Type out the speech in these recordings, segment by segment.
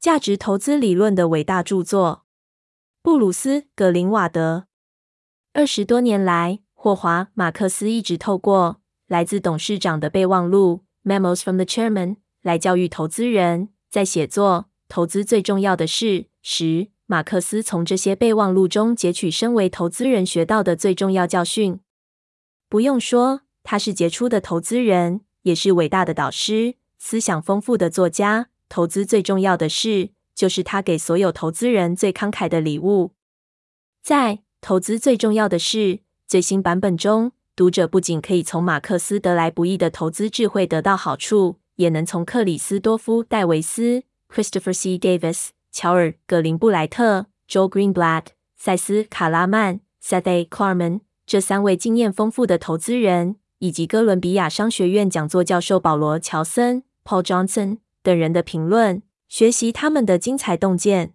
价值投资理论的伟大著作。布鲁斯·格林瓦德。二十多年来，霍华·马克斯一直透过来自董事长的备忘录 （Memos from the Chairman） 来教育投资人。在写作《投资最重要的事》时，马克思从这些备忘录中截取身为投资人学到的最重要教训。不用说，他是杰出的投资人，也是伟大的导师，思想丰富的作家。投资最重要的事，就是他给所有投资人最慷慨的礼物。在《投资最重要的事》最新版本中，读者不仅可以从马克思得来不易的投资智慧得到好处，也能从克里斯多夫·戴维斯 （Christopher C. Davis）、乔尔·格林布莱特 （Joel Greenblatt）、塞斯·卡拉曼 （Seth A. Klarman） 这三位经验丰富的投资人，以及哥伦比亚商学院讲座教授保罗·乔森 （Paul Johnson）。等人的评论，学习他们的精彩洞见。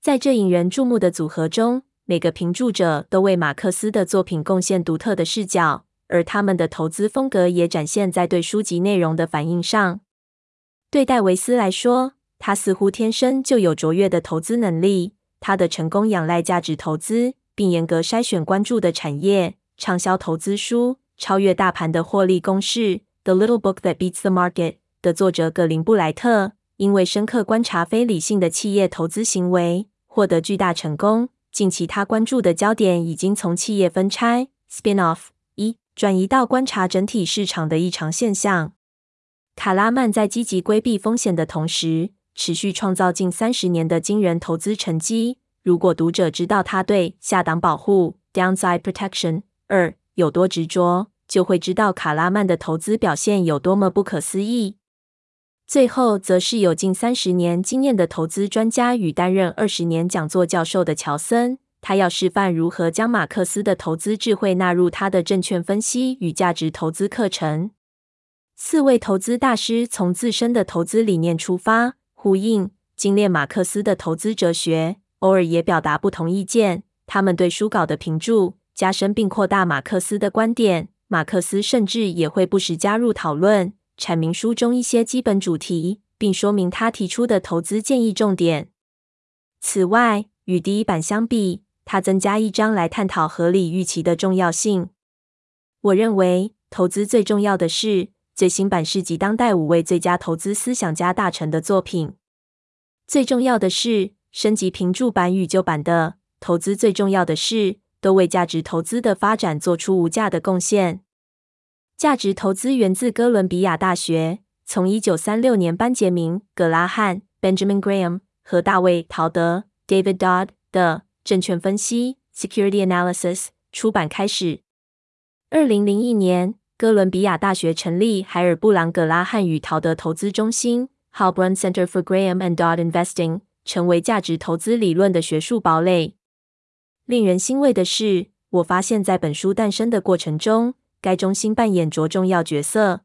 在这引人注目的组合中，每个评注者都为马克思的作品贡献独特的视角，而他们的投资风格也展现在对书籍内容的反应上。对戴维斯来说，他似乎天生就有卓越的投资能力。他的成功仰赖价值投资，并严格筛选关注的产业。畅销投资书《超越大盘的获利公式》（The Little Book That Beats the Market）。的作者葛林布莱特，因为深刻观察非理性的企业投资行为，获得巨大成功。近期他关注的焦点已经从企业分拆 （spin-off） 一转移到观察整体市场的异常现象。卡拉曼在积极规避风险的同时，持续创造近三十年的惊人投资成绩。如果读者知道他对下档保护 （downside protection） 二有多执着，就会知道卡拉曼的投资表现有多么不可思议。最后，则是有近三十年经验的投资专家与担任二十年讲座教授的乔森，他要示范如何将马克思的投资智慧纳入他的证券分析与价值投资课程。四位投资大师从自身的投资理念出发，呼应精炼马克思的投资哲学，偶尔也表达不同意见。他们对书稿的评注加深并扩大马克思的观点，马克思甚至也会不时加入讨论。阐明书中一些基本主题，并说明他提出的投资建议重点。此外，与第一版相比，他增加一章来探讨合理预期的重要性。我认为，投资最重要的是，最新版是集当代五位最佳投资思想家大成的作品。最重要的是，升级评注版与旧版的投资最重要的是，都为价值投资的发展做出无价的贡献。价值投资源自哥伦比亚大学，从一九三六年班杰明·葛拉汉 （Benjamin Graham） 和大卫·陶德 （David Dodd） 的证券分析 （Security Analysis） 出版开始。二零零一年，哥伦比亚大学成立海尔·布朗·葛拉汉与陶德投资中心 （Heilbronn Center for Graham and Dodd Investing），成为价值投资理论的学术堡垒。令人欣慰的是，我发现在本书诞生的过程中，该中心扮演着重要角色。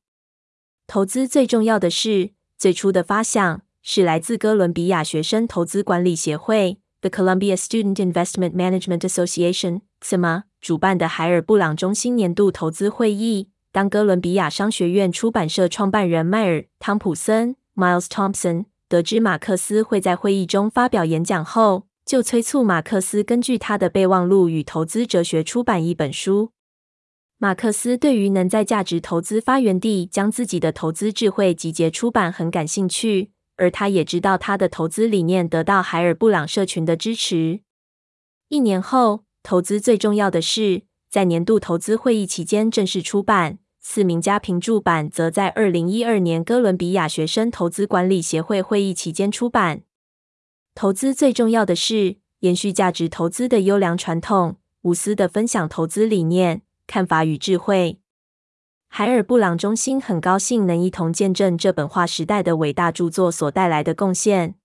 投资最重要的事，最初的发想是来自哥伦比亚学生投资管理协会 （The Columbia Student Investment Management Association，CIMA） 主办的海尔布朗中心年度投资会议。当哥伦比亚商学院出版社创办人迈尔·汤普森 （Miles Thompson） 得知马克思会在会议中发表演讲后，就催促马克思根据他的备忘录与投资哲学出版一本书。马克思对于能在价值投资发源地将自己的投资智慧集结出版很感兴趣，而他也知道他的投资理念得到海尔布朗社群的支持。一年后，投资最重要的事在年度投资会议期间正式出版，四名家评注版则在二零一二年哥伦比亚学生投资管理协会会议期间出版。投资最重要的是延续价值投资的优良传统，无私地分享投资理念。看法与智慧，海尔布朗中心很高兴能一同见证这本划时代的伟大著作所带来的贡献。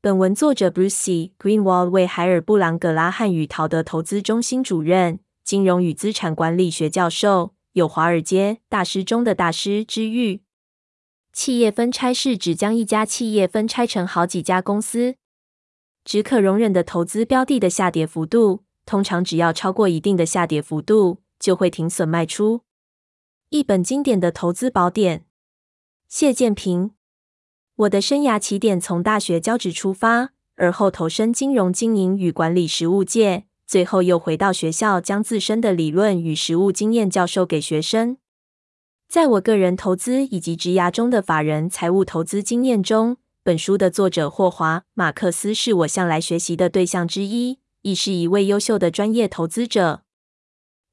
本文作者 Bruce Greenwald 为海尔布朗葛拉汉与陶德投资中心主任、金融与资产管理学教授，有“华尔街大师中的大师”之誉。企业分拆是指将一家企业分拆成好几家公司，只可容忍的投资标的的下跌幅度，通常只要超过一定的下跌幅度。就会停损卖出。一本经典的投资宝典。谢建平。我的生涯起点从大学教职出发，而后投身金融经营与管理实务界，最后又回到学校，将自身的理论与实务经验教授给学生。在我个人投资以及职涯中的法人财务投资经验中，本书的作者霍华·马克思是我向来学习的对象之一，亦是一位优秀的专业投资者。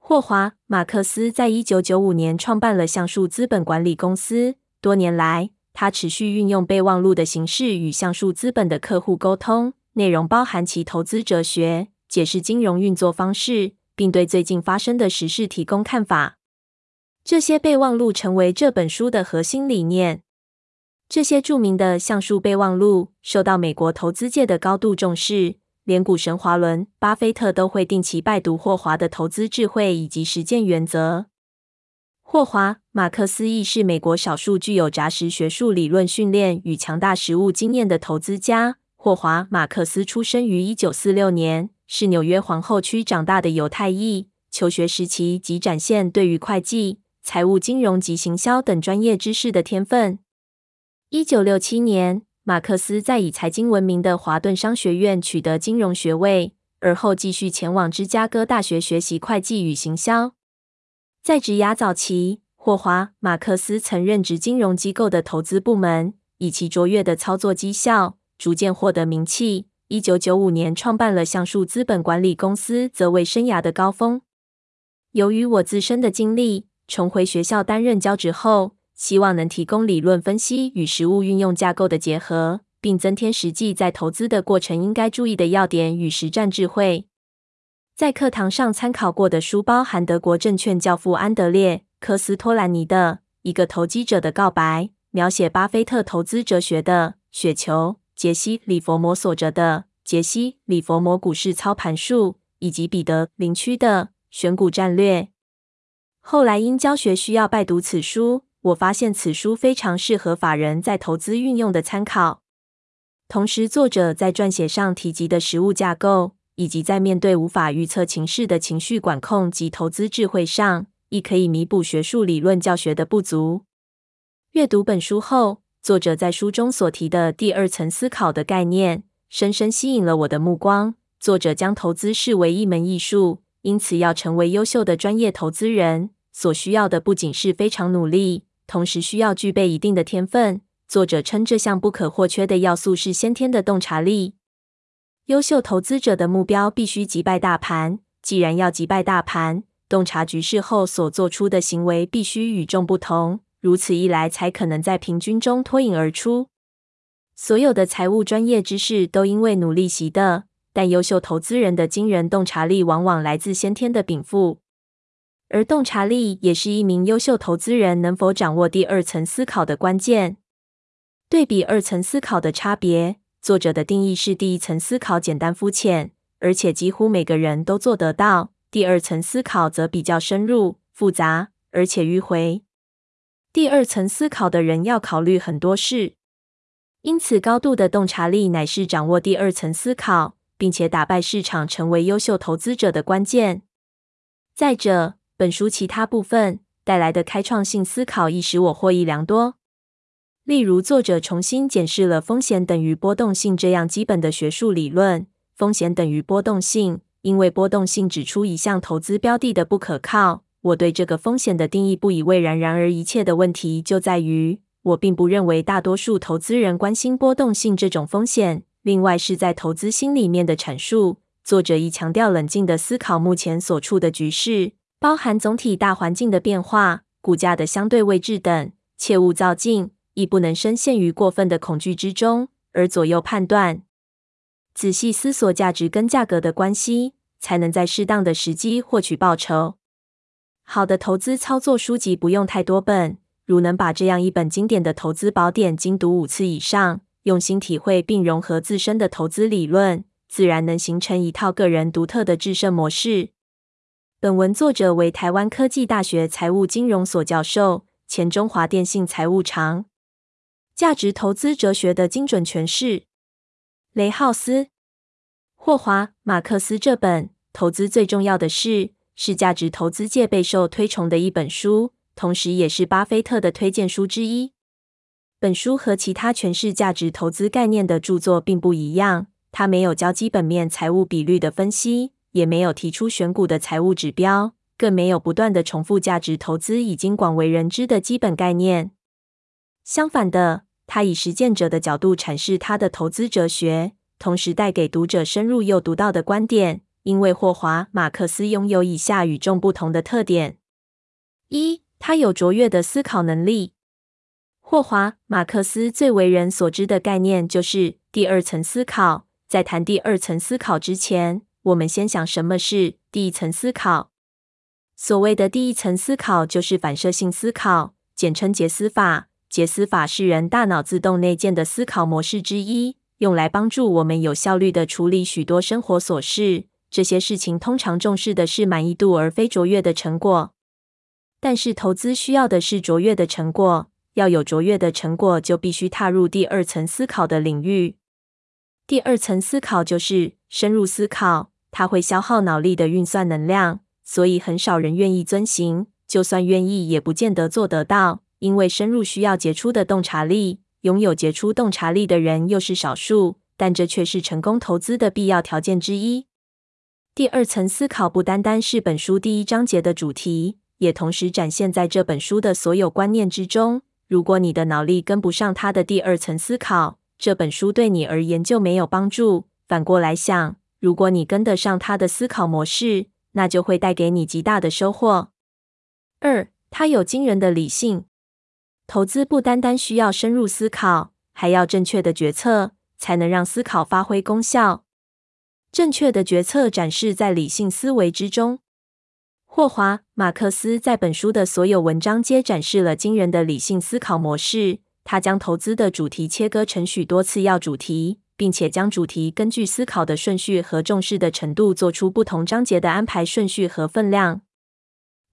霍华·马克思在一九九五年创办了橡树资本管理公司，多年来，他持续运用备忘录的形式与橡树资本的客户沟通，内容包含其投资哲学、解释金融运作方式，并对最近发生的时事提供看法。这些备忘录成为这本书的核心理念。这些著名的橡树备忘录受到美国投资界的高度重视。连股神华伦·巴菲特都会定期拜读霍华的投资智慧以及实践原则。霍华·马克思亦是美国少数具有扎实学术理论训练与强大实务经验的投资家。霍华·马克思出生于一九四六年，是纽约皇后区长大的犹太裔。求学时期即展现对于会计、财务、金融及行销等专业知识的天分。一九六七年。马克思在以财经闻名的华顿商学院取得金融学位，而后继续前往芝加哥大学学习会计与行销。在职涯早期，霍华·马克思曾任职金融机构的投资部门，以其卓越的操作绩效，逐渐获得名气。一九九五年创办了橡树资本管理公司，则为生涯的高峰。由于我自身的经历，重回学校担任教职后，希望能提供理论分析与实务运用架构的结合，并增添实际在投资的过程应该注意的要点与实战智慧。在课堂上参考过的书包含德国证券教父安德烈·科斯托兰尼的《一个投机者的告白》，描写巴菲特投资哲学的《雪球》，杰西·里佛摩所著的《杰西·里佛摩股市操盘术》，以及彼得·林区的《选股战略》。后来因教学需要拜读此书。我发现此书非常适合法人在投资运用的参考。同时，作者在撰写上提及的实物架构，以及在面对无法预测情势的情绪管控及投资智慧上，亦可以弥补学术理论教学的不足。阅读本书后，作者在书中所提的第二层思考的概念，深深吸引了我的目光。作者将投资视为一门艺术，因此要成为优秀的专业投资人，所需要的不仅是非常努力。同时需要具备一定的天分。作者称这项不可或缺的要素是先天的洞察力。优秀投资者的目标必须击败大盘。既然要击败大盘，洞察局势后所做出的行为必须与众不同。如此一来，才可能在平均中脱颖而出。所有的财务专业知识都因为努力习得，但优秀投资人的惊人洞察力往往来自先天的禀赋。而洞察力也是一名优秀投资人能否掌握第二层思考的关键。对比二层思考的差别，作者的定义是：第一层思考简单肤浅，而且几乎每个人都做得到；第二层思考则比较深入、复杂，而且迂回。第二层思考的人要考虑很多事，因此高度的洞察力乃是掌握第二层思考，并且打败市场，成为优秀投资者的关键。再者，本书其他部分带来的开创性思考亦使我获益良多。例如，作者重新检视了风险等于波动性这样基本的学术理论。风险等于波动性，因为波动性指出一项投资标的的不可靠。我对这个风险的定义不以为然。然而，一切的问题就在于，我并不认为大多数投资人关心波动性这种风险。另外，是在投资心里面的阐述，作者亦强调冷静地思考目前所处的局势。包含总体大环境的变化、股价的相对位置等，切勿躁进，亦不能深陷于过分的恐惧之中而左右判断。仔细思索价值跟价格的关系，才能在适当的时机获取报酬。好的投资操作书籍不用太多本，如能把这样一本经典的投资宝典精读五次以上，用心体会并融合自身的投资理论，自然能形成一套个人独特的制胜模式。本文作者为台湾科技大学财务金融所教授，前中华电信财务长。价值投资哲学的精准诠释。雷浩斯、霍华·马克思这本《投资最重要的事》是价值投资界备受推崇的一本书，同时也是巴菲特的推荐书之一。本书和其他诠释价值投资概念的著作并不一样，它没有教基本面财务比率的分析，也没有提出选股的财务指标，更没有不断的重复价值投资已经广为人知的基本概念。相反的，他以实践者的角度阐释他的投资哲学，同时带给读者深入又独到的观点。因为霍华·马克思拥有以下与众不同的特点：一，他有卓越的思考能力。霍华·马克思最为人所知的概念就是第二层思考。在谈第二层思考之前，我们先想什么是第一层思考。所谓的第一层思考，就是反射性思考，简称杰思法。杰思法是人大脑自动内建的思考模式之一，用来帮助我们有效率地处理许多生活琐事。这些事情通常重视的是满意度，而非卓越的成果。但是，投资需要的是卓越的成果。要有卓越的成果，就必须踏入第二层思考的领域。第二层思考就是深入思考，它会消耗脑力的运算能量，所以很少人愿意遵行。就算愿意，也不见得做得到，因为深入需要杰出的洞察力。拥有杰出洞察力的人又是少数，但这却是成功投资的必要条件之一。第二层思考不单单是本书第一章节的主题，也同时展现在这本书的所有观念之中。如果你的脑力跟不上他的第二层思考，这本书对你而言就没有帮助。反过来想，如果你跟得上他的思考模式，那就会带给你极大的收获。二，他有惊人的理性。投资不单单需要深入思考，还要正确的决策，才能让思考发挥功效。正确的决策展示在理性思维之中。霍华·马克思在本书的所有文章皆展示了惊人的理性思考模式。他将投资的主题切割成许多次要主题，并且将主题根据思考的顺序和重视的程度做出不同章节的安排顺序和分量。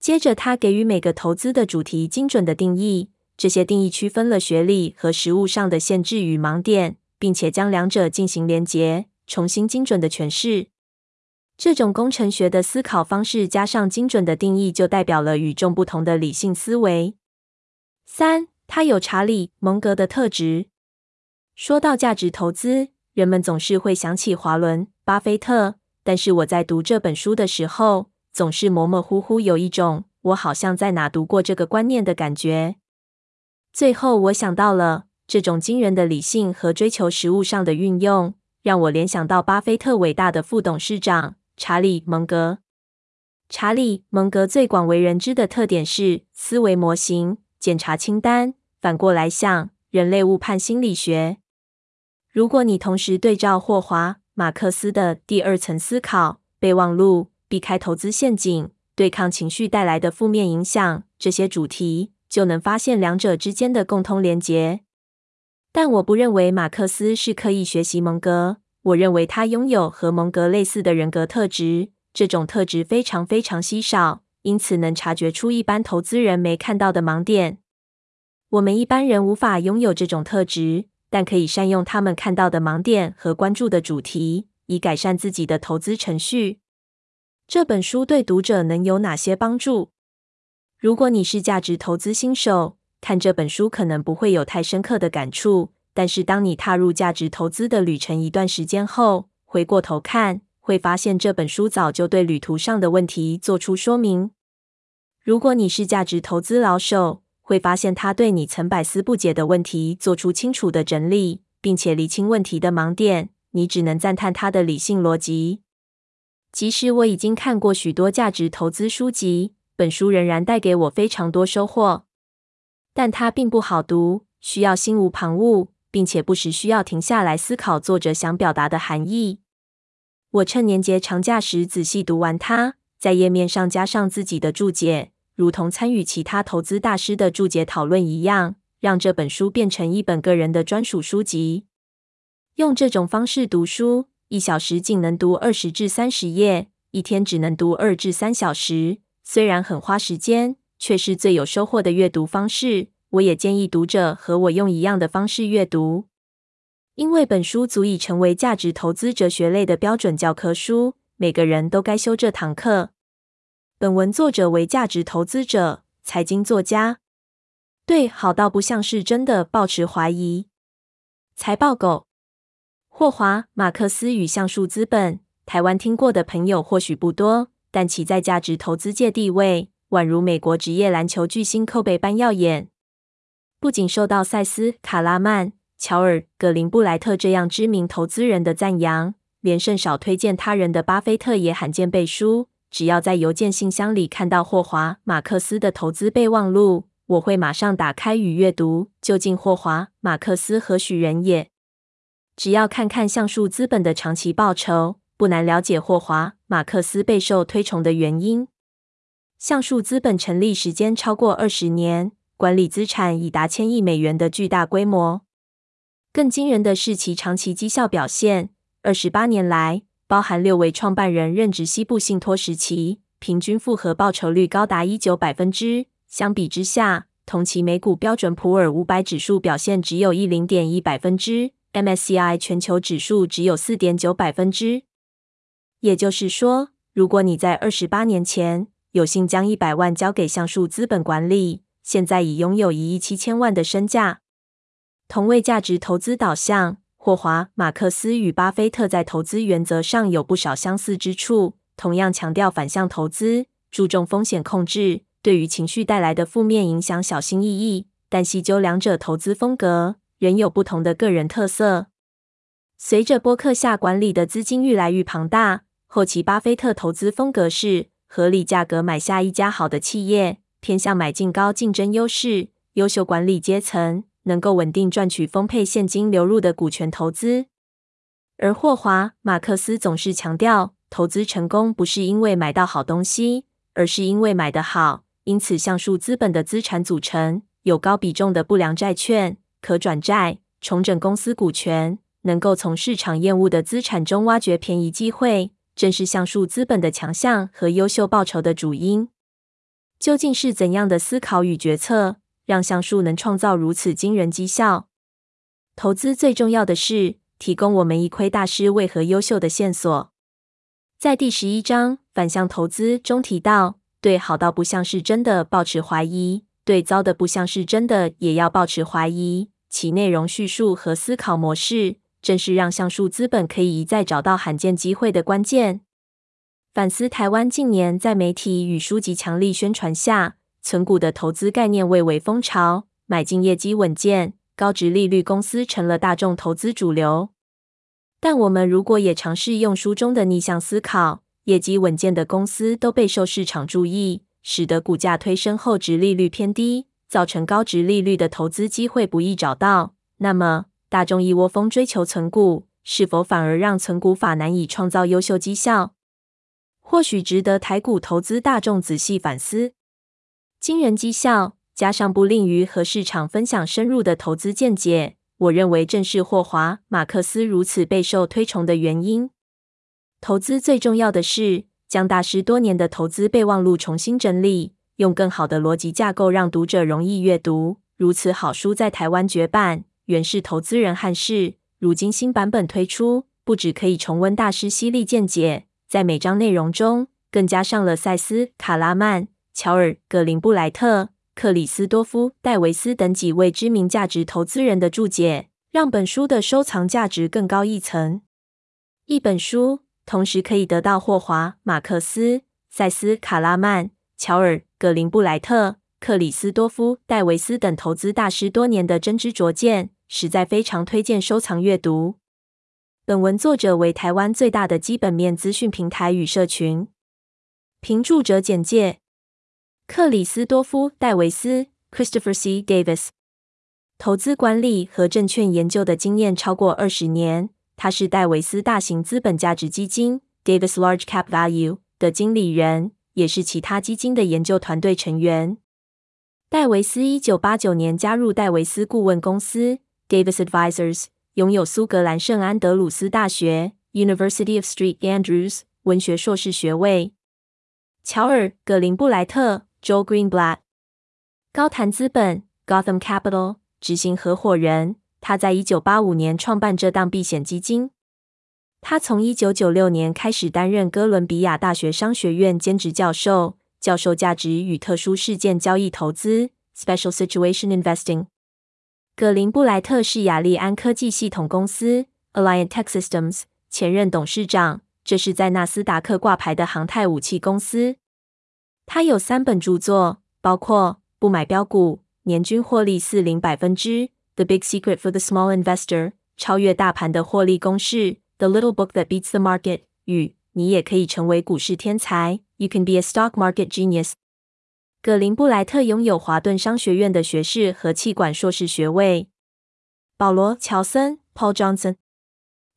接着，他给予每个投资的主题精准的定义。这些定义区分了学历和实务上的限制与盲点，并且将两者进行连结。重新精准的诠释，这种工程学的思考方式加上精准的定义，就代表了与众不同的理性思维。三，他有查理·蒙格的特质。说到价值投资，人们总是会想起华伦·巴菲特，但是我在读这本书的时候，总是模模糊糊有一种我好像在哪读过这个观念的感觉。最后，我想到了这种惊人的理性和追求实物上的运用。让我联想到巴菲特伟大的副董事长查理·蒙格。查理·蒙格最广为人知的特点是思维模型、检查清单。反过来想，人类误判心理学。如果你同时对照霍华·马克思的第二层思考、备忘录、避开投资陷阱、对抗情绪带来的负面影响这些主题，就能发现两者之间的共通连结。但我不认为马克思是刻意学习蒙格。我认为他拥有和蒙格类似的人格特质，这种特质非常非常稀少，因此能察觉出一般投资人没看到的盲点。我们一般人无法拥有这种特质，但可以善用他们看到的盲点和关注的主题，以改善自己的投资程序。这本书对读者能有哪些帮助？如果你是价值投资新手，看这本书可能不会有太深刻的感触，但是当你踏入价值投资的旅程一段时间后，回过头看，会发现这本书早就对旅途上的问题做出说明。如果你是价值投资老手，会发现他对你曾百思不解的问题做出清楚的整理，并且厘清问题的盲点。你只能赞叹他的理性逻辑。即使我已经看过许多价值投资书籍，本书仍然带给我非常多收获。但它并不好读，需要心无旁骛，并且不时需要停下来思考作者想表达的含义。我趁年节长假时仔细读完它，在页面上加上自己的注解，如同参与其他投资大师的注解讨论一样，让这本书变成一本个人的专属书籍。用这种方式读书，一小时仅能读二十至三十页，一天只能读二至三小时，虽然很花时间。却是最有收获的阅读方式。我也建议读者和我用一样的方式阅读，因为本书足以成为价值投资哲学类的标准教科书，每个人都该修这堂课。本文作者为价值投资者、财经作家。对好到不像是真的抱持怀疑。财报狗霍华·马克思与橡树资本，台湾听过的朋友或许不多，但其在价值投资界地位，宛如美国职业篮球巨星扣贝般耀眼。不仅受到赛斯·卡拉曼、乔尔·葛林布莱特这样知名投资人的赞扬，连甚少推荐他人的巴菲特也罕见背书。只要在邮件信箱里看到霍华·马克思的投资备忘录，我会马上打开与阅读。究竟霍华·马克思何许人也？只要看看橡树资本的长期报酬，不难了解霍华·马克思备受推崇的原因。橡树资本成立时间超过二十年，管理资产已达千亿美元的巨大规模。更惊人的是其长期绩效表现，二十八年来，包含六位创办人任职西部信托时期，平均复合报酬率高达一九百分之。相比之下，同期美股标准普尔五百指数表现只有一零点一百分之，MSCI 全球指数只有四点九百分之。也就是说，如果你在二十八年前有幸将一百万交给橡树资本管理，现在已拥有一亿七千万的身价。同为价值投资导向。霍华·马克思与巴菲特在投资原则上有不少相似之处，同样强调反向投资，注重风险控制，对于情绪带来的负面影响小心翼翼。但细究两者投资风格，仍有不同的个人特色。随着波克夏管理的资金愈来愈庞大，后期巴菲特投资风格是合理价格买下一家好的企业，偏向买进高竞争优势、优秀管理阶层。能够稳定赚取丰沛现金流入的股权投资，而霍华·马克思总是强调，投资成功不是因为买到好东西，而是因为买得好。因此，橡树资本的资产组成有高比重的不良债券、可转债、重整公司股权，能够从市场厌恶的资产中挖掘便宜机会，正是橡树资本的强项和优秀报酬的主因。究竟是怎样的思考与决策，让橡树能创造如此惊人绩效？投资最重要的是提供我们一窥大师为何优秀的线索。在第十一章反向投资中提到，对好到不像是真的抱持怀疑，对糟的不像是真的也要抱持怀疑。其内容叙述和思考模式，正是让橡树资本可以一再找到罕见机会的关键。反思台湾近年在媒体与书籍强力宣传下，存股的投资概念蔚为风潮，买进业绩稳健、高值利率公司成了大众投资主流。但我们如果也尝试用书中的逆向思考，业绩稳健的公司都备受市场注意，使得股价推升后值利率偏低，造成高值利率的投资机会不易找到。那么，大众一窝蜂追求存股，是否反而让存股法难以创造优秀绩效？或许值得台股投资大众仔细反思。惊人绩效，加上不吝于和市场分享深入的投资见解，我认为正是霍华·马克思如此备受推崇的原因。投资最重要的是将大师多年的投资备忘录重新整理，用更好的逻辑架构让读者容易阅读。如此好书在台湾绝版，原是投资人憾事。如今新版本推出，不只可以重温大师犀利见解，在每章内容中更加上了赛斯·卡拉曼。乔尔·格林布莱特、克里斯多夫·戴维斯等几位知名价值投资人的注解，让本书的收藏价值更高一层。一本书同时可以得到霍华·马克思、赛斯·卡拉曼、乔尔·格林布莱特、克里斯多夫·戴维斯等投资大师多年的真知灼见，实在非常推荐收藏阅读。本文作者为台湾最大的基本面资讯平台与社群。评注者简介。克里斯多夫·戴维斯 （Christopher C. Davis） 投资管理和证券研究的经验超过二十年。他是戴维斯大型资本价值基金 （Davis Large Cap Value） 的经理人，也是其他基金的研究团队成员。戴维斯一九八九年加入戴维斯顾问公司 （Davis Advisors），拥有苏格兰圣安德鲁斯大学 （University of St Andrews） 文学硕士学位。乔尔·格林布莱特。Joe Greenblatt，高谈资本 Gotham Capital 执行合伙人。他在一九八五年创办这档避险基金。他从一九九六年开始担任哥伦比亚大学商学院兼职教授，教授价值与特殊事件交易投资。（Special Situation Investing）。葛林布莱特是亚利安科技系统公司 （Alliant Tech Systems） 前任董事长，这是在纳斯达克挂牌的航太武器公司。他有三本著作，包括《不买标股，年均获利四零百分之》（The Big Secret for the Small Investor）、超越大盘的获利公式 （The Little Book That Beats the Market） 与你也可以成为股市天才。You can be a stock market genius。葛林布莱特拥有华顿商学院的学士和企管硕士学位。保罗·乔森 （Paul Johnson），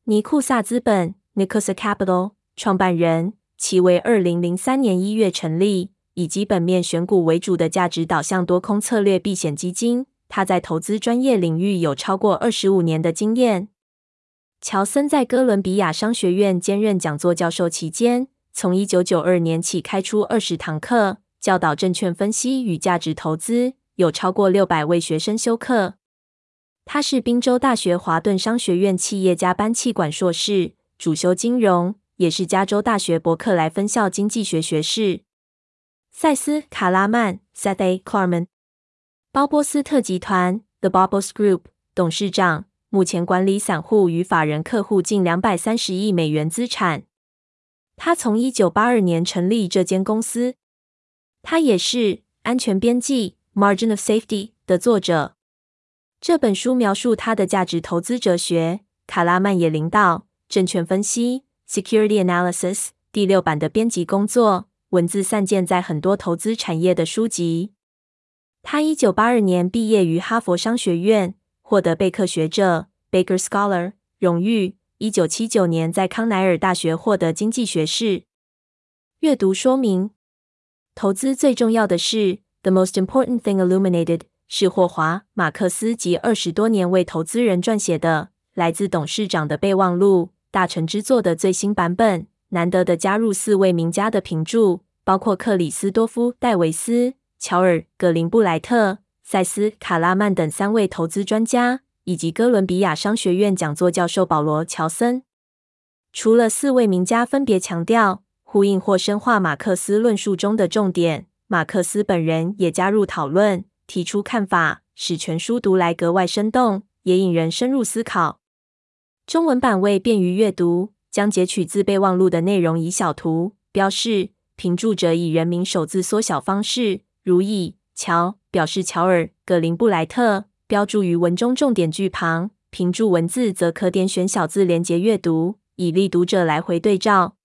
尼库萨资本 （Nikusa Capital） 创办人，其为二零零三年一月成立，以基本面选股为主的价值导向多空策略避险基金。他在投资专业领域有超过二十五年的经验。乔森在哥伦比亚商学院兼任讲座教授期间，从一九九二年起开出二十堂课，教导证券分析与价值投资，有超过六百位学生修课。他是宾州大学华顿商学院企业家班气管硕士，主修金融，也是加州大学伯克莱分校经济学学士。塞斯·卡拉曼 （Seth A. Klarman），鲍波斯特集团 （The Bobos Group） 董事长。目前管理散户与法人客户近两百三十亿美元资产。他从一九八二年成立这间公司。他也是《安全边际》（Margin of Safety） 的作者。这本书描述他的价值投资哲学。卡拉曼也领导《证券分析》（Security Analysis） 第六版的编辑工作，文字散见在很多投资产业的书籍。他一九八二年毕业于哈佛商学院。获得贝克学者 （Baker Scholar） 荣誉。一九七九年在康奈尔大学获得经济学士。阅读说明：投资最重要的是，The Most Important Thing Illuminated，是霍华·马克思及二十多年为投资人撰写的来自董事长的备忘录，大成之作的最新版本。难得的加入四位名家的评注，包括克里斯多夫·戴维斯、乔尔·葛林布莱特。塞斯·卡拉曼等三位投资专家，以及哥伦比亚商学院讲座教授保罗·乔森。除了四位名家分别强调、呼应或深化马克思论述中的重点，马克思本人也加入讨论，提出看法，使全书读来格外生动，也引人深入思考。中文版为便于阅读，将截取自备忘录的内容以小图标示，评注者以人名首字缩小方式，如以乔。表示乔尔·格林布莱特标注于文中重点句旁，评注文字则可点选小字连接阅读，以利读者来回对照。